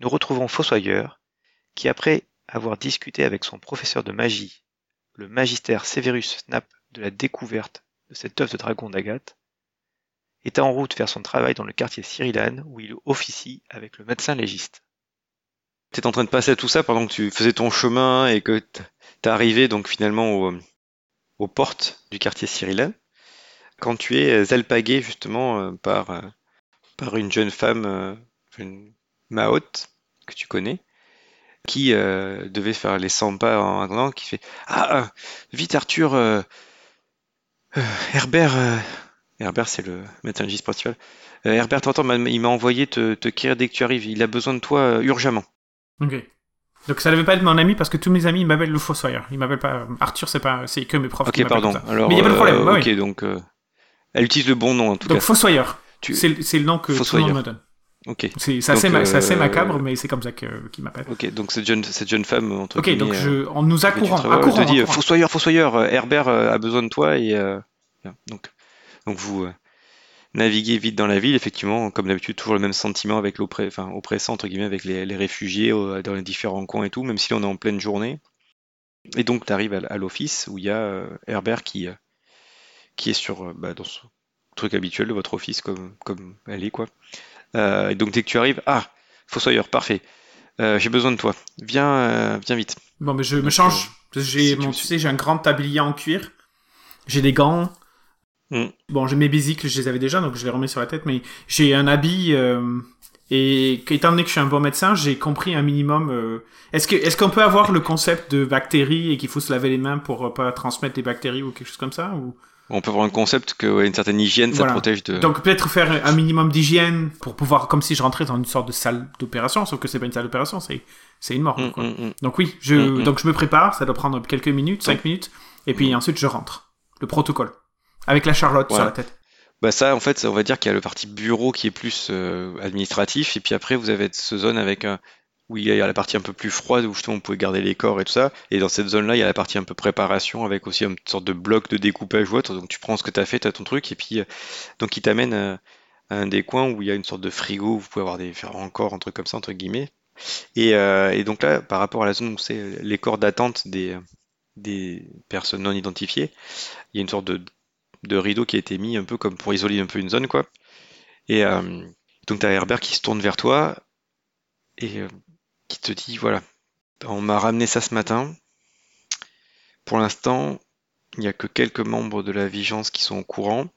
Nous retrouvons Fossoyeur, qui après avoir discuté avec son professeur de magie, le magistère Severus Snap de la découverte de cette œuvre de dragon d'Agathe, est en route vers son travail dans le quartier Cyrilane où il officie avec le médecin légiste. Tu es en train de passer à tout ça pendant que tu faisais ton chemin et que t'es arrivé donc finalement au, aux portes du quartier Cyrilane, quand tu es alpagué justement euh, par, euh, par une jeune femme, euh, une Mahote, que tu connais, qui euh, devait faire les 100 pas en attendant, qui fait Ah, euh, vite Arthur, euh, euh, Herbert, Herbert c'est le médecin Euh, Herbert, t'entends, il m'a envoyé te, te guérir dès que tu arrives, il a besoin de toi urgemment. Ok. Donc ça devait pas être mon ami parce que tous mes amis ils m'appellent le Fossoyeur. Ils m'appellent pas Arthur, c'est pas, c'est que mes profs. Ok, pardon. comme ça. Alors, Mais il y a pas de problème. ouais, ok, ouais. donc elle utilise le bon nom en tout Donc cas. Fossoyeur. Tu- C'est le nom que tout le Fossoyeur. monde me donne. Ok, C'est assez, ma- assez euh, macabre, mais c'est comme ça que- qu'ils m'appellent. ok, donc cette jeune, cette jeune femme entre Ok, donc euh, je, en nous accourant, travailles, accourant, elle te dit euh, accourant. Fossoyeur, Fossoyeur, euh, Herbert euh, a besoin de toi et euh, donc donc vous euh, naviguez vite dans la ville, effectivement, comme d'habitude, toujours le même sentiment avec enfin entre guillemets avec les, les réfugiés euh, dans les différents coins et tout, même si on est en pleine journée. Et donc tu arrives à, à l'office où il y a euh, Herbert qui euh, qui est sur euh, bah, dans son truc habituel de votre office comme comme elle est quoi. Euh, et donc dès que tu arrives, ah Fossoyeur, parfait. Euh, j'ai besoin de toi. Viens, euh, viens vite. Bon, mais je me change. J'ai, si mon- tu- sais, j'ai un grand tablier en cuir. J'ai des gants. Mm. Bon, j'ai mes bisicles, je les avais déjà, donc je les remets sur la tête, mais j'ai un habit, euh, et étant donné que je suis un bon médecin, j'ai compris un minimum, euh, est-ce que, est-ce qu'on peut avoir le concept de bactéries et qu'il faut se laver les mains pour euh, pas transmettre des bactéries ou quelque chose comme ça, ou? On peut avoir un concept que ouais, une certaine hygiène, ça Voilà. protège de. Donc peut-être faire un minimum d'hygiène pour pouvoir, comme si je rentrais dans une sorte de salle d'opération, sauf que c'est pas une salle d'opération, c'est, c'est une mort, Mm, quoi. mm, mm. Donc oui, je, Mm, donc je me prépare, ça doit prendre quelques minutes, cinq minutes, et puis ensuite je rentre. Le protocole. Avec la Charlotte sur la tête. Bah ça, en fait, on va dire qu'il y a le parti bureau qui est plus euh, administratif, et puis après vous avez cette zone avec un où il y a la partie un peu plus froide où justement on pouvait garder les corps et tout ça, et dans cette zone-là il y a la partie un peu préparation avec aussi une sorte de bloc de découpage ou autre, donc tu prends ce que tu as fait, tu as ton truc, et puis euh, donc il t'amène euh, à un des coins où il y a une sorte de frigo où vous pouvez avoir des faire encore un truc comme ça entre guillemets, et, euh, et donc là par rapport à la zone où c'est les corps d'attente des des personnes non identifiées, il y a une sorte de de rideau qui a été mis un peu comme pour isoler un peu une zone, quoi. Et euh, donc t'as Herbert qui se tourne vers toi et euh, qui te dit, voilà, on m'a ramené ça ce matin. Pour l'instant, il n'y a que quelques membres de la Vigence qui sont au courant.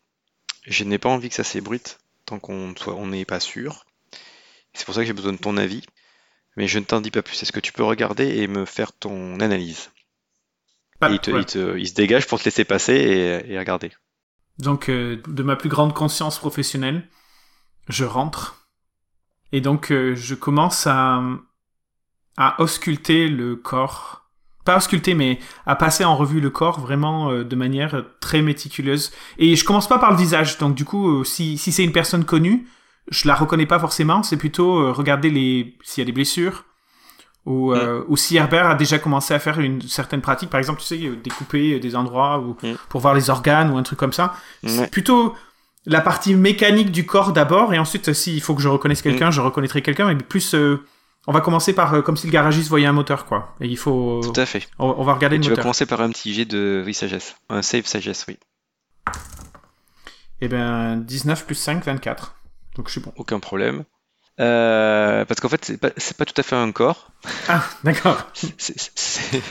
Je n'ai pas envie que ça s'ébruite tant qu'on on n'est pas sûr. C'est pour ça que j'ai besoin de ton avis. Mais je ne t'en dis pas plus. Est-ce que tu peux regarder et me faire ton analyse? Pas- Et il, te- ouais. il te- il se dégage pour te laisser passer et, et regarder. Donc euh, de ma plus grande conscience professionnelle, je rentre. Et donc euh, je commence à, à ausculter le corps. Pas ausculter, mais à passer en revue le corps vraiment euh, de manière très méticuleuse. Et je commence pas par le visage. Donc du coup, euh, si, si c'est une personne connue, je la reconnais pas forcément. C'est plutôt euh, regarder les s'il y a des blessures. Ou, euh, ou si Herbert a déjà commencé à faire une certaine pratique, par exemple, tu sais, découper des endroits ou Mm. pour voir les organes ou un truc comme ça. C'est plutôt la partie mécanique du corps d'abord, et ensuite, s'il faut que je reconnaisse quelqu'un, je reconnaîtrai quelqu'un, mais plus euh, On va commencer par euh, comme si le garagiste voyait un moteur, quoi. Et il faut. Tout à fait. On, on va regarder Et le tu vas moteur. commencer par un petit jet de oui, sagesse. Un save sagesse, oui. Eh ben, 19 plus 5, 24. Donc je suis bon. Aucun problème. Euh, parce qu'en fait, c'est pas, c'est pas tout à fait un corps. Ah, d'accord.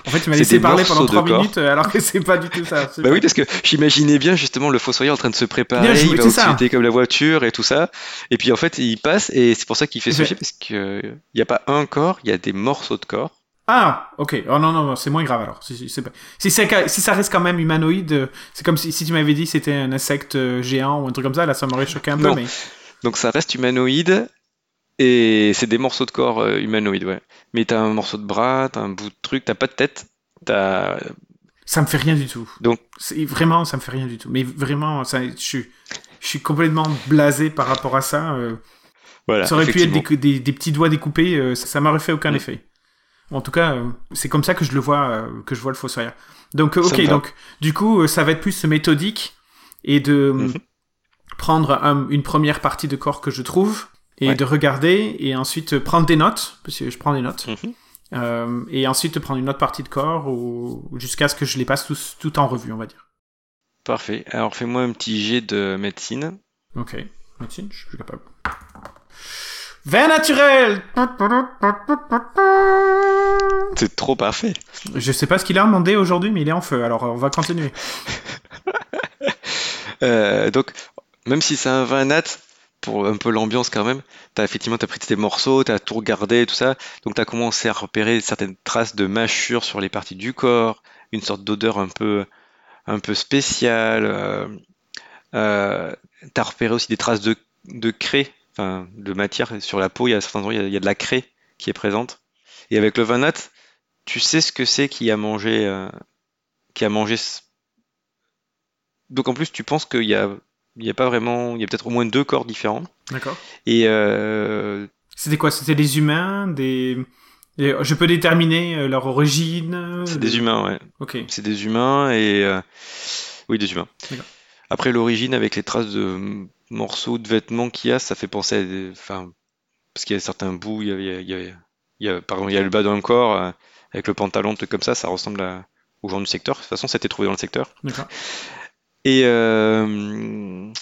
En fait, tu m'as laissé parler pendant morceaux de 3 corps. minutes euh, alors que c'est pas du tout ça. Bah oui, parce que j'imaginais bien justement le fossoyeur en train de se préparer, il va occulter comme la voiture et tout ça. Et puis en fait, il passe et c'est pour ça qu'il fait ce parce qu'il n'y a pas un corps, il y a des morceaux de corps. Ah, ok. Oh non, non, c'est moins grave alors. Si, si, c'est pas- si, c'est- si ça reste quand même humanoïde, euh, c'est comme si, tu m'avais dit c'était un insecte euh, géant ou un truc comme ça, là ça m'aurait choqué un peu, Non. mais. Donc ça reste humanoïde et c'est des morceaux de corps euh, humanoïdes, ouais. Mais t'as un morceau de bras, t'as un bout de truc, t'as pas de tête, t'as Ça me fait rien du tout. Donc- vraiment, ça me fait rien du tout. Mais vraiment, ça, je suis, je suis complètement blasé par rapport à ça. euh. voilà. ça aurait pu être des, des, des petits doigts découpés, euh, ça, ça m'aurait fait aucun Mm. effet. En tout cas, euh, c'est comme ça que je le vois, que je vois le fossoyeur. Donc, ok, donc du coup, ça va être plus méthodique et de Mhm. prendre un- une première partie de corps que je trouve et Ouais. de regarder et ensuite prendre des notes parce que je prends des notes Mhm. euh, et ensuite prendre une autre partie de corps ou jusqu'à ce que je les passe tous, tout en revue, on va dire. Parfait. Alors fais-moi un petit jet de médecine. Ok, médecine, je suis plus capable. Vin naturel C'est trop parfait. Je sais pas ce qu'il a demandé aujourd'hui, mais il est en feu, alors on va continuer. Euh, donc, même si c'est un vin nat, pour un peu l'ambiance quand même, t'as effectivement t'as pris tes morceaux, t'as tout regardé, tout ça, donc t'as commencé à repérer certaines traces de mâchure sur les parties du corps, une sorte d'odeur un peu, un peu spéciale. Euh, euh, t'as repéré aussi des traces de, de craie, enfin de matière sur la peau. Il y a certains endroits, il y a, de la craie qui est présente. Et avec le vin nat, tu sais ce que c'est qui a mangé, euh, qui a mangé donc en plus, tu penses qu'il y a, il y a pas vraiment, il y a peut-être au moins deux corps différents. D'accord. Et euh, C'était quoi? C'était des humains des... des- Je peux déterminer euh, leur origine? C'est des humains, ouais. Ok. C'est des humains et euh, oui, des humains. D'accord. Après l'origine, avec les traces de morceaux de vêtements qu'il y a, ça fait penser à des, enfin, parce qu'il y a certains bouts, il y a, il y a, il y a- pardon, il y a le bas d'un corps euh, avec le pantalon, truc comme ça, ça ressemble à, aux gens du secteur. De toute façon, ça a été trouvé dans le secteur. D'accord. Et euh,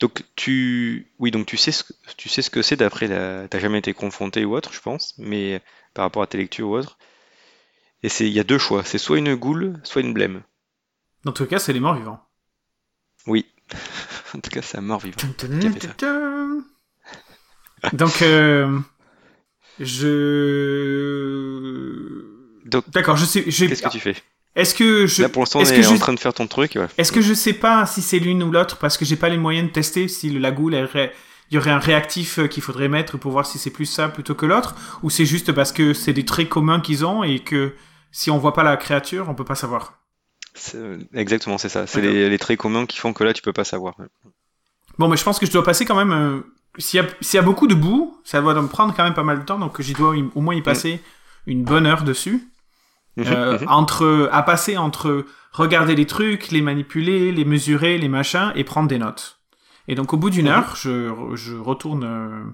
donc tu, oui, donc tu sais ce que, tu sais ce que c'est d'après la, t'as jamais été confronté ou autre, je pense, mais par rapport à tes lectures ou autre. Et c'est, il y a deux choix, c'est soit une goule, soit une blême. Dans tout cas, c'est les morts vivants. Oui. en tout cas, c'est un mort vivant. Donc, euh, je. Donc, D'accord, je sais. qu'est-ce que tu fais? Est-ce que je. Là, pour l'instant, on est que je- en train de faire ton truc. ouais. Est-ce que je sais pas si c'est l'une ou l'autre parce que j'ai pas les moyens de tester si la goule, elle ré- il y aurait un réactif euh, qu'il faudrait mettre pour voir si c'est plus ça plutôt que l'autre ou c'est juste parce que c'est des traits communs qu'ils ont et que si on voit pas la créature, on peut pas savoir. C'est- Exactement, c'est ça. C'est les, les traits communs qui font que là, tu peux pas savoir. Bon, mais je pense que je dois passer quand même. euh, S'il y, a- s'il y a beaucoup de boue, ça doit me prendre quand même pas mal de temps, donc j'y dois au moins y passer une bonne heure dessus. Mhm, Euh, mhm. entre à passer entre regarder les trucs, les manipuler, les mesurer, les machins et prendre des notes. Et donc au bout d'une Mhm. heure, je, je retourne, euh,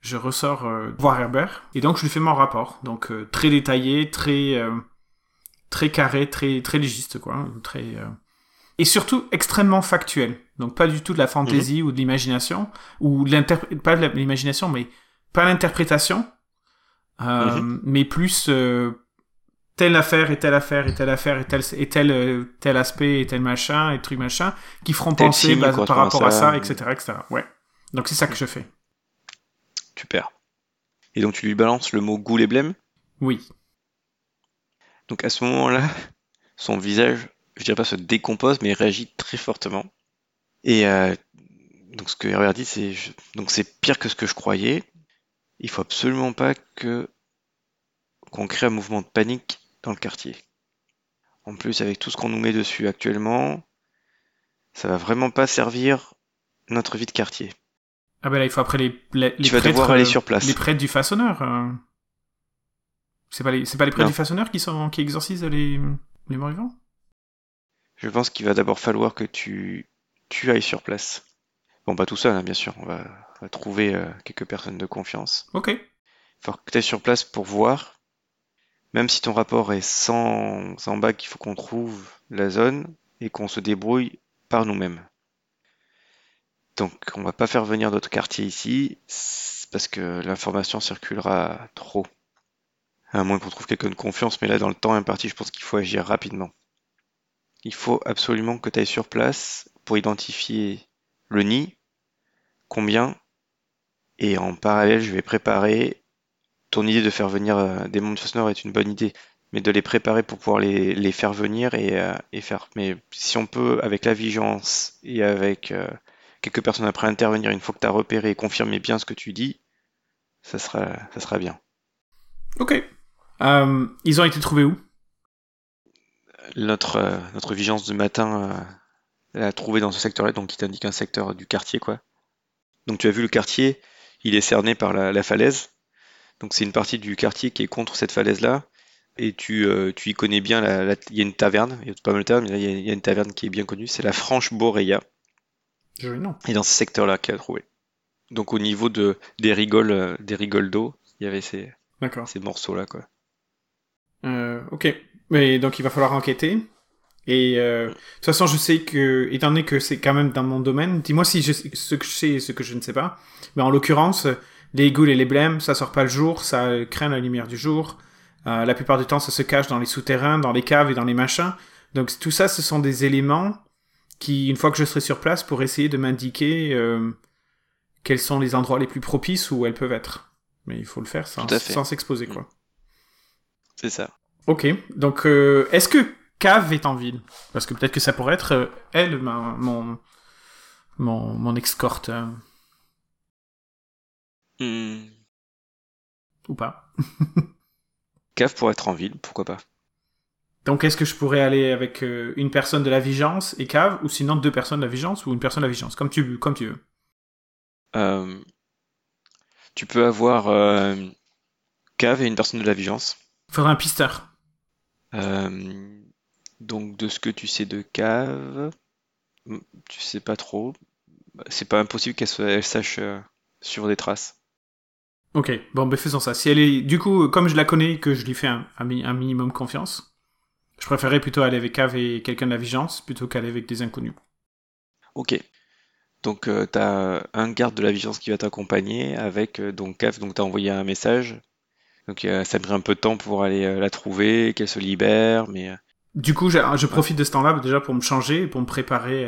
je ressors euh, voir Herbert et donc je lui fais mon rapport. Donc euh, très détaillé, très euh, très carré, très très légiste quoi, très euh, et surtout extrêmement factuel. Donc pas du tout de la fantaisie ou de l'imagination ou de pas de l'imagination mais pas l'interprétation, euh, mais plus euh, telle affaire et telle affaire et telle affaire et tel et tel euh, tel aspect et tel machin et truc machin qui feront Tel penser signe correspond par rapport à ça. ça, etc., etc. Ouais. Donc c'est ça que je fais. Super. Et donc, tu lui balances le mot goule et blême. Oui. Donc à ce moment-là, son visage, je dirais pas se décompose, mais réagit très fortement. Et euh, donc ce que Herbert dit, c'est je- donc c'est pire que ce que je croyais. Il faut absolument pas que qu'on crée un mouvement de panique dans le quartier. En plus, avec tout ce qu'on nous met dessus actuellement, ça va vraiment pas servir notre vie de quartier. Ah ben là, il faut après les, les, les Tu vas prêtres, devoir aller sur place. Les prêtres du façonneur. euh. C'est pas les, c'est pas les prêtres Non. du façonneur qui sont, qui exorcisent les, les morts vivants? Je pense qu'il va d'abord falloir que tu, tu ailles sur place. Bon, pas tout seul, hein, bien sûr. On va, on va trouver euh, quelques personnes de confiance. Ok. faut que tu ailles sur place pour voir. Même si ton rapport est sans, sans bac, il faut qu'on trouve la zone et qu'on se débrouille par nous-mêmes. Donc on va pas faire venir d'autres quartiers ici parce que l'information circulera trop. À moins qu'on trouve quelqu'un de confiance, mais là dans le temps imparti, je pense qu'il faut agir rapidement. Il faut absolument que tu ailles sur place pour identifier le nid, combien, et en parallèle, je vais préparer. Ton idée de faire venir euh, des mondes Nord est une bonne idée, mais de les préparer pour pouvoir les, les faire venir et, euh, et, faire. Mais si on peut, avec la vigilance et avec euh, quelques personnes après intervenir, une fois que tu as repéré et confirmé bien ce que tu dis, ça sera, ça sera bien. Ok. Euh, ils ont été trouvés où? Notre, euh, notre vigilance du matin euh, l'a trouvé dans ce secteur-là, donc il t'indique un secteur du quartier, quoi. Donc tu as vu le quartier, il est cerné par la, la falaise. Donc c'est une partie du quartier qui est contre cette falaise-là. Et tu, euh, tu y connais bien, il y a une taverne, il y a pas mal de tavernes, mais là il y a, il y a une taverne qui est bien connue, c'est la Franche Boréa. Joli nom. Et dans ce secteur-là qu'il a trouvé. Donc au niveau de, des rigoles, euh, des rigoles d'eau, il y avait ces, ces morceaux-là, quoi. Euh, ok. Mais donc il va falloir enquêter. Et euh, de toute façon, je sais que, étant donné que c'est quand même dans mon domaine, dis-moi si je, ce que je sais et ce que je ne sais pas. Mais en l'occurrence, les égouts et les blêmes, ça sort pas le jour, ça craint la lumière du jour. Euh, la plupart du temps, ça se cache dans les souterrains, dans les caves et dans les machins. Donc tout ça, ce sont des éléments qui, une fois que je serai sur place, pour essayer de m'indiquer euh, quels sont les endroits les plus propices où elles peuvent être. Mais il faut le faire sans s'exposer, quoi. C'est ça. Ok, donc euh, est-ce que Cave est en ville? Parce que peut-être que ça pourrait être elle, ma- mon, mon, mon escorte, euh, Hmm. ou pas. Cave pour être en ville, pourquoi pas. Donc est-ce que je pourrais aller avec euh, une personne de la Vigence et Cave, ou sinon deux personnes de la Vigence, ou une personne de la Vigence, comme tu, comme tu veux. Euh, tu peux avoir euh, Cave et une personne de la vigilance. Il faudrait un pisteur. Donc de ce que tu sais de Cave, hmm, tu sais pas trop. Bah, C'est pas impossible qu'elle sache sur des traces. Ok, bon, ben faisons ça. Si elle est, du coup, comme je la connais, que je lui fais un, un, mi- un minimum confiance, je préférerais plutôt aller avec Cave et quelqu'un de la Vigence, plutôt qu'aller avec des inconnus. Ok. Donc euh, t'as un garde de la vigilance qui va t'accompagner avec euh, donc Cave, donc t'as envoyé un message. Donc euh, ça me pris un peu de temps pour aller euh, la trouver, qu'elle se libère, mais Du coup, je, je profite de ce temps-là déjà pour me changer et pour me préparer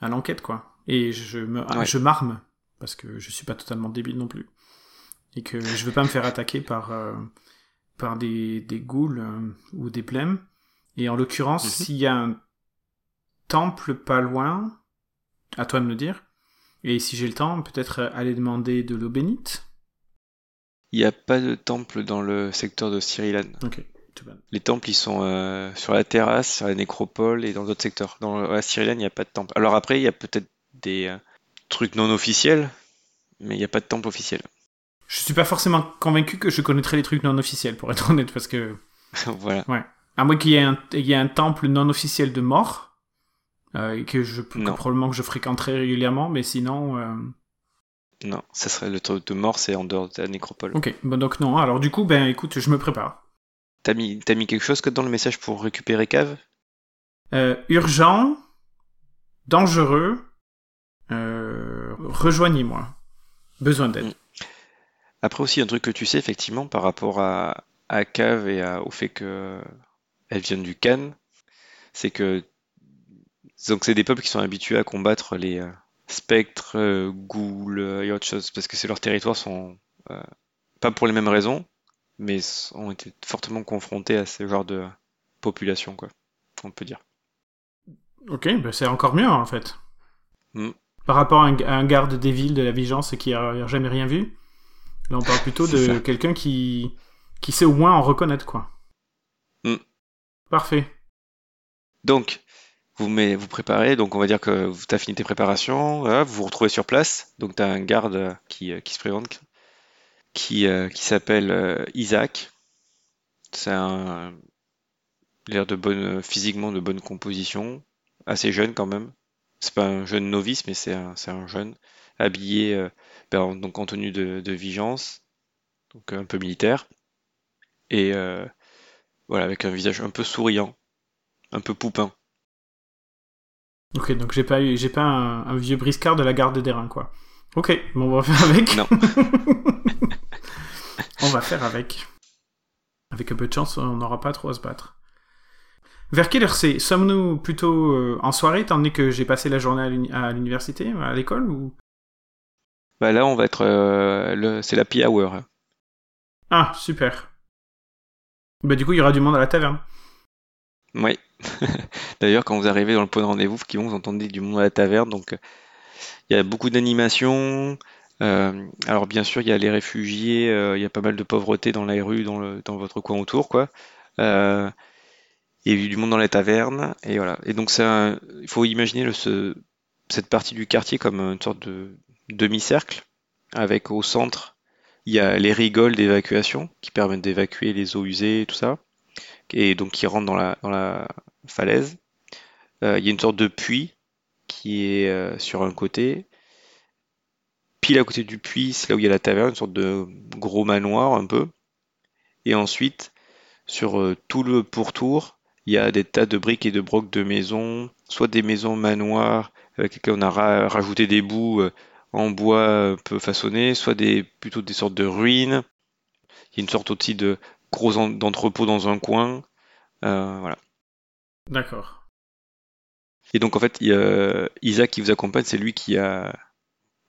à l'enquête, quoi. Et je me, Ouais. je m'arme parce que je suis pas totalement débile non plus et que je veux pas me faire attaquer par euh, par des des ghouls euh, ou des blêmes. Et en l'occurrence, Mhm. s'il y a un temple pas loin, à toi de me dire. Et si j'ai le temps, peut-être euh, aller demander de l'eau bénite. il n'y a pas de temple dans le secteur de Cyrilan. Les temples, ils sont euh, sur la terrasse, sur la nécropole et dans d'autres secteurs. Dans la Cyrilan, il n'y a pas de temple. Alors après, il y a peut-être des trucs non officiels, mais il n'y a pas de temple officiel. Je suis pas forcément convaincu que je connaîtrais les trucs non officiels, pour être honnête, parce que voilà. À moins qu'il y, ait un- il y ait un temple non officiel de mort, euh, que je que probablement que je fréquenterai régulièrement, mais sinon. euh, Non, ça serait le truc de mort, c'est en dehors de la nécropole. Ok, bon donc non. Alors du coup, ben écoute, je me prépare. T'as mis, mis quelque chose que dans le message pour récupérer Cave? Euh, urgent, dangereux, euh, rejoignez-moi. Besoin d'aide. Mm. Après aussi, un truc que tu sais effectivement par rapport à, à Cave et à- au fait que elle vienne du Cannes, c'est que donc c'est des peuples qui sont habitués à combattre les euh, spectres, euh, ghouls euh, et autres choses, parce que c'est leurs territoires sont euh, pas pour les mêmes raisons, mais ont été fortement confrontés à ce genre de population, quoi, on peut dire. Ok, ben c'est encore mieux en fait. Mm. Par rapport à un, à un garde des villes de la vigilance qui a, a jamais rien vu, là on parle plutôt de quelqu'un qui qui sait au moins en reconnaître quoi. Mm. Parfait. Donc, vous met- vous préparez, donc on va dire que tu as fini tes préparations, voilà, vous vous retrouvez sur place, donc tu as un garde euh, qui, qui se présente, qui, euh, qui s'appelle euh, Isaac. C'est un il a l'air de bonne, physiquement de bonne composition, assez jeune quand même. C'est pas un jeune novice, mais c'est un, c'est un jeune, habillé euh, ben, en- donc en tenue de, de vigilance. donc un peu militaire, et euh, voilà, avec un visage un peu souriant, un peu poupin. Ok, donc j'ai pas j'ai pas un, un vieux briscard de la garde des reins, quoi. Ok, bon, on va faire avec. Non. on va faire avec. Avec un peu de chance, on n'aura pas trop à se battre. Vers quelle heure c'est Sommes-nous plutôt euh, en soirée, étant donné que j'ai passé la journée à l'université, à l'école, ou? Bah là, on va être, euh, le, c'est la happy hour. Ah, super. Bah du coup, il y aura du monde à la taverne. Oui. D'ailleurs, quand vous arrivez dans le point de rendez-vous, vous entendez du monde à la taverne. Donc, euh, il y a beaucoup d'animations. Euh, alors, bien sûr, il y a les réfugiés. euh, il y a pas mal de pauvreté dans les rues, dans, le, dans votre coin autour, quoi. Euh, il y a eu du monde dans les tavernes. Et voilà. Et donc, un- il faut imaginer le, ce- cette partie du quartier comme une sorte de demi-cercle, avec au centre, il y a les rigoles d'évacuation qui permettent d'évacuer les eaux usées et tout ça et donc qui rentre dans la, dans la falaise. Euh, il y a une sorte de puits qui est euh, sur un côté. Pile à côté du puits, c'est là où il y a la taverne, une sorte de gros manoir un peu. Et ensuite, sur euh, tout le pourtour, il y a des tas de briques et de brocs de maisons, soit des maisons manoirs avec lesquelles on a ra- rajouté des bouts en bois un peu façonnés, soit des plutôt des sortes de ruines. Il y a une sorte aussi de gros en- d'entrepôt dans un coin. Euh, voilà. D'accord. Et donc en fait, il a Isaac qui vous accompagne, c'est lui qui a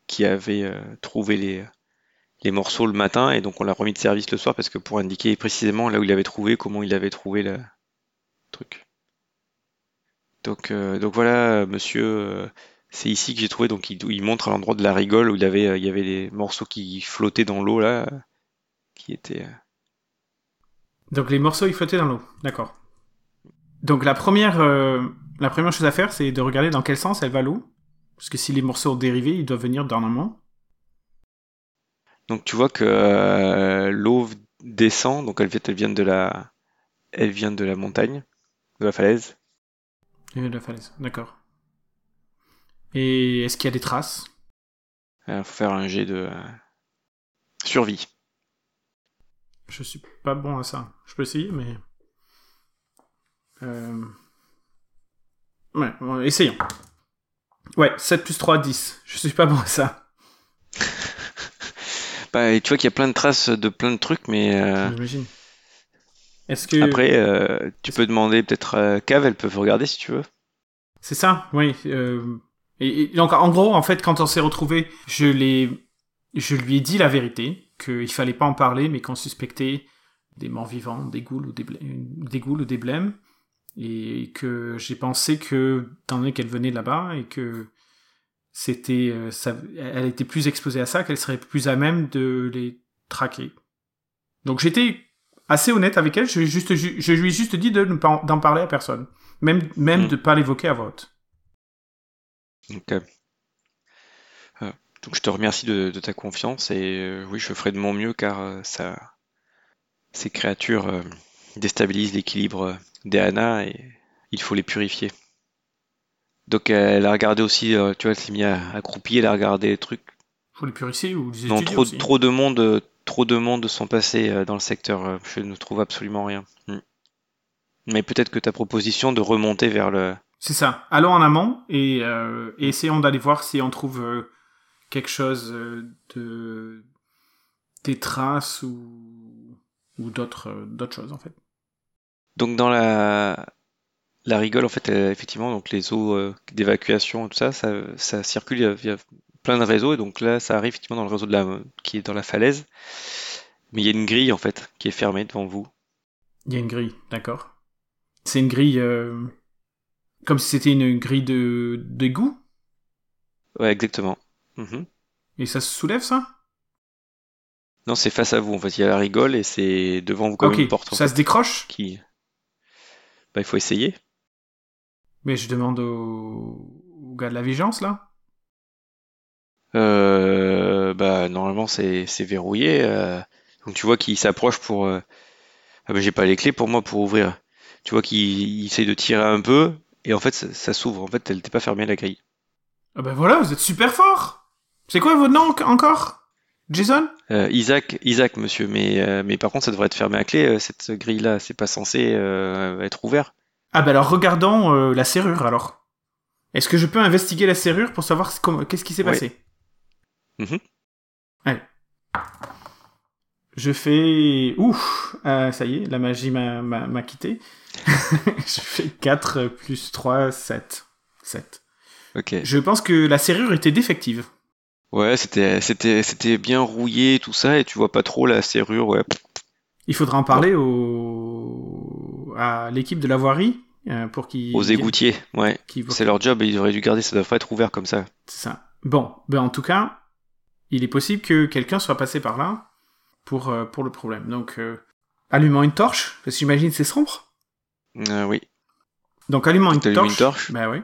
qui avait euh, trouvé les les morceaux le matin et donc on l'a remis de service le soir parce que pour indiquer précisément là où il avait trouvé, comment il avait trouvé le truc. Donc euh, donc voilà, monsieur, euh, c'est ici que j'ai trouvé. Donc il, il montre à l'endroit de la rigole où il avait euh, il y avait les morceaux qui flottaient dans l'eau là, qui étaient. euh, Donc les morceaux, ils flottaient dans l'eau. D'accord. Donc la première, euh, la première chose à faire, c'est de regarder dans quel sens elle va l'eau. Parce que si les morceaux ont dérivé, ils doivent venir d'un amont. Donc tu vois que euh, l'eau descend, donc elle, vient- elle vient de la, elle vient de la montagne, de la falaise. Et de la falaise. D'accord. Et est-ce qu'il y a des traces? Il faut faire un jet de euh, survie. Je suis pas bon à ça. Je peux essayer, mais. Euh... Ouais, bon, essayons. Ouais, 7 plus 3, 10. Je suis pas bon à ça. Bah, et tu vois qu'il y a plein de traces de plein de trucs, mais euh, J'imagine. Est-ce que. après, euh, tu peux demander peut-être à Cave, elles peuvent regarder si tu veux. C'est ça, oui. euh, Et, et donc, en gros, en fait, quand on s'est retrouvés, je l'ai, je lui ai dit la vérité, qu'il fallait pas en parler, mais qu'on suspectait des morts vivants, des ghouls ou des, des ghouls ou des blêmes, et que j'ai pensé que, étant donné qu'elle venait de là-bas, et que c'était, euh, ça, elle était plus exposée à ça, qu'elle serait plus à même de les traquer. Donc j'étais assez honnête avec elle, je, juste, je, je lui ai juste dit de ne pas, d'en parler à personne. Même, même Mm. de pas l'évoquer à haute. Donc, euh, donc je te remercie de, de ta confiance et euh, oui, je ferai de mon mieux car euh, ça, ces créatures déstabilisent l'équilibre euh, d'Eana et il faut les purifier. Donc elle a regardé aussi, tu vois, elle s'est mise à- accroupie, elle a regardé les trucs. Faut les purifier ou les Non, trop, aussi. trop de monde, trop de monde sont passés dans le secteur. Je ne trouve absolument rien. Hmm. Mais peut-être que ta proposition de remonter vers le, C'est ça. Allons en amont et, euh, et essayons d'aller voir si on trouve euh, quelque chose euh, de des traces ou ou d'autres d'autres choses en fait. Donc dans la la rigole en fait effectivement donc les eaux d'évacuation tout ça, ça ça circule il y a- il y a plein de réseaux et donc là ça arrive effectivement dans le réseau de la qui est dans la falaise mais il y a une grille en fait qui est fermée devant vous. Il y a une grille, d'accord. C'est une grille euh, comme si c'était une grille de d'égout Ouais exactement. Mhm. et ça se soulève ça? Non c'est face à vous en fait il y a la rigole et c'est devant vous comme une porte ça fait, se décroche? qui bah il faut essayer. Mais je demande au, au gars de la vigilance là. Euh, bah normalement c'est verrouillé euh, donc tu vois qu'il s'approche pour euh, ah bah j'ai pas les clés pour moi pour ouvrir. Tu vois qu'il il essaye de tirer un peu et en fait ça, ça s'ouvre en fait elle n'était pas fermée la grille. Ah ben voilà, vous êtes super fort. C'est quoi votre nom en- encore? Jason? Euh, Isaac, Isaac, monsieur, mais, euh, mais par contre, ça devrait être fermé à clé, euh, cette grille-là. C'est pas censé euh, être ouvert. Ah bah alors regardons euh, la serrure alors. Est-ce que je peux investiguer la serrure pour savoir qu'est-ce qui s'est passé? Mhm. Allez. Je fais... Ouf euh, Ça y est, la magie m'a- quitté. je fais 4 plus 3, 7. 7. Ok. Je pense que la serrure était défective. Ouais, c'était, c'était, c'était bien rouillé, tout ça, et tu vois pas trop la serrure, ouais. Il faudra en parler au... à l'équipe de la voirie euh, pour qu'ils... Aux égoutiers, ouais. C'est leur job, et ils auraient dû garder, ça doit pas être ouvert comme ça. C'est ça. Bon, ben en tout cas, il est possible que quelqu'un soit passé par là pour, euh, pour le problème. Donc, euh, allumant une torche, parce que j'imagine c'est sombre. Euh, oui. Donc, allumant une torche. une torche. Ben oui.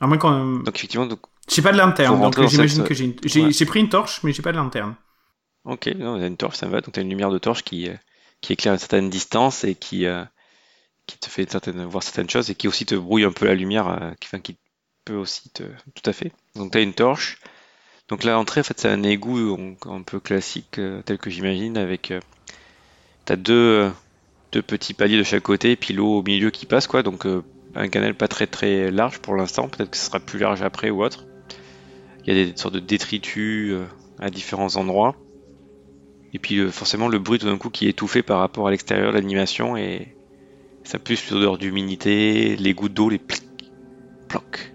À moins qu'on. Donc effectivement, donc, J'ai pas de lanterne, donc j'imagine cette- que j'ai une... j'ai Ouais. j'ai pris une torche, mais j'ai pas de lanterne. ok, non, t'as une torche, ça me va. Donc t'as une lumière de torche qui, qui éclaire à une certaine distance et qui, euh, qui te fait certaines, voir certaines choses et qui aussi te brouille un peu la lumière, euh, qui, enfin, qui peut aussi te, tout à fait. Donc t'as une torche. Donc là, l'entrée, en fait, c'est un égout un peu classique, euh, tel que j'imagine, avec, euh, t'as deux, euh, deux petits paliers de chaque côté, et puis l'eau au milieu qui passe, quoi. Donc un canal pas très très large pour l'instant. Peut-être que ce sera plus large après ou autre. Il y a des sortes de détritus à différents endroits. Et puis forcément le bruit tout d'un coup qui est étouffé par rapport à l'extérieur de l'animation et ça pue cette odeur d'humidité, les gouttes d'eau, les plic, ploc.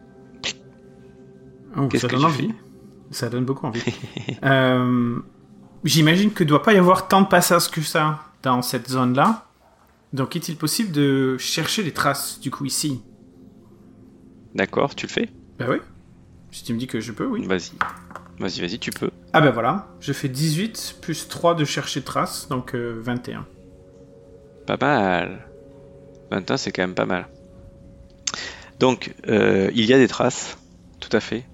Oh, Qu'est-ce ça que donne tu envie. Ça donne beaucoup envie. Euh, J'imagine que doit pas y avoir tant de passages que ça dans cette zone-là. Donc, est-il possible de chercher les traces, du coup, ici? D'accord, tu le fais? Ben oui. Si tu me dis que je peux, oui. Vas-y. Vas-y, vas-y, tu peux. Ah ben voilà, je fais 18 plus 3 de chercher traces, donc euh, 21. Pas mal. 21, c'est quand même pas mal. Donc, euh, il y a des traces, tout à fait,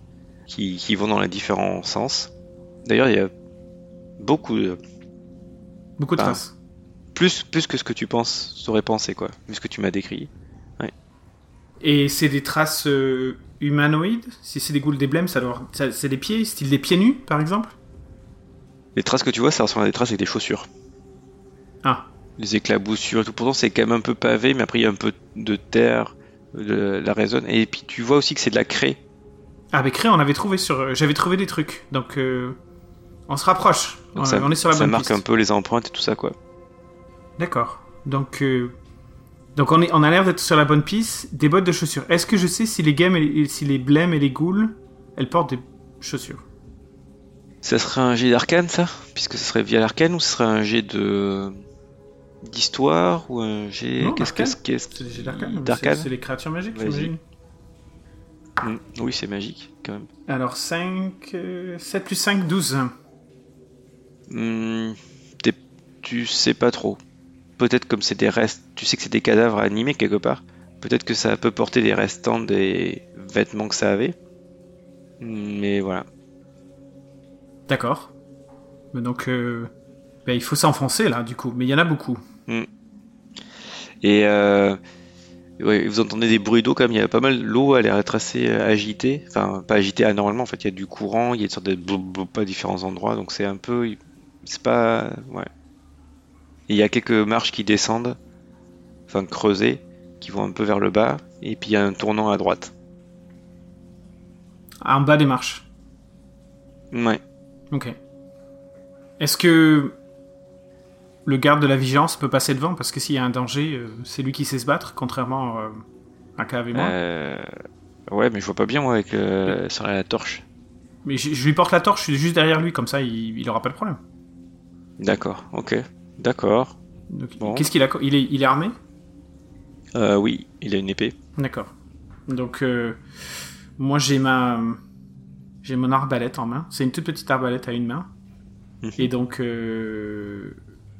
qui, qui vont dans les différents sens. D'ailleurs, il y a beaucoup de, Beaucoup de Ah. traces. plus, plus que ce que tu penses, aurais pensé, quoi, vu ce que tu m'as décrit. Et c'est des traces euh, humanoïdes? Si c'est des goules des blêmes, ça doit... ça- c'est des pieds, style des pieds nus, par exemple? Les traces que tu vois, ça ressemble à des traces avec des chaussures. Ah, Les éclaboussures et tout. Pourtant, c'est quand même un peu pavé, mais après, il y a un peu de terre, de la résonne. Et puis, tu vois aussi que c'est de la craie. Ah cré, on avait trouvé sur... euh, J'avais trouvé des trucs, donc euh, on se rapproche. On, ça, on est sur la ça bonne marque piste. un peu les empreintes et tout ça, quoi. D'accord. Donc, euh, donc on, est, on a l'air d'être sur la bonne piste. Des bottes de chaussures. Est-ce que je sais si les games, et, si les blêmes et les ghouls, elles portent des chaussures? Ça serait un jet d'arcane, ça? Puisque ce serait via l'arcane ou ce serait un jet de d'histoire ou un jet qu'est-ce qu'est-ce qu'est-ce d'arcane. C'est les créatures magiques, j'imagine. Hmm, Oui, c'est magique quand même. Alors 5... 7 plus 5, 12. Hmm, tu sais pas trop. Peut-être comme c'est des restes, tu sais que c'est des cadavres animés quelque part. Peut-être que ça peut porter des restants des vêtements que ça avait. Mais voilà. D'accord. Mais Donc, euh, ben, il faut s'enfoncer là, du coup. Mais il y en a beaucoup. Et euh, ouais, vous entendez des bruits d'eau comme il y a pas mal. L'eau a l'air d'être assez euh, agitée. Enfin, pas agitée anormalement. En fait, il y a du courant, il y a une sorte de à différents endroits. Donc c'est un peu. C'est pas. Ouais. Il y a quelques marches qui descendent. Enfin, creusées. Qui vont un peu vers le bas. Et puis il y a un tournant à droite. En bas des marches. Ouais. Ok. Est-ce que le garde de la vigilance peut passer devant Parce que s'il y a un danger, euh, c'est lui qui sait se battre, contrairement euh, à Cav et moi. Euh, Ouais, mais je vois pas bien moi avec sur la torche. Mais je, je lui porte la torche, je suis juste derrière lui, comme ça il, il aura pas de problème. D'accord, ok. D'accord. Bon. Qu'est-ce qu'il a il est, il est armé? Oui, il a une épée. D'accord. Donc, moi j'ai ma. J'ai mon arbalète en main. C'est une toute petite arbalète à une main. Mhm. Et donc,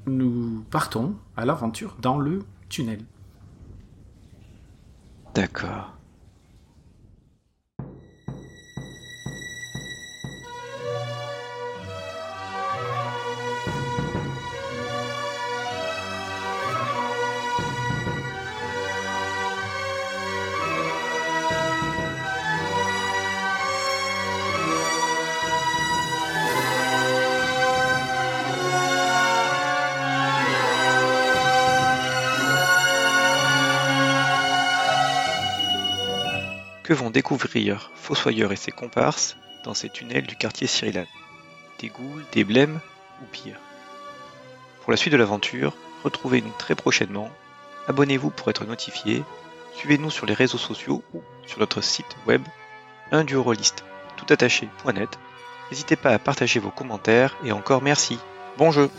nous partons à l'aventure dans le tunnel. D'accord. Vont découvrir Fossoyeur et ses comparses dans ces tunnels du quartier Cyrilane Des ghouls, des blêmes ou pire Pour la suite de l'aventure, retrouvez-nous très prochainement. Abonnez-vous pour être notifié. Suivez-nous sur les réseaux sociaux ou sur notre site web toutattaché.net. N'hésitez pas à partager vos commentaires et encore merci. Bon jeu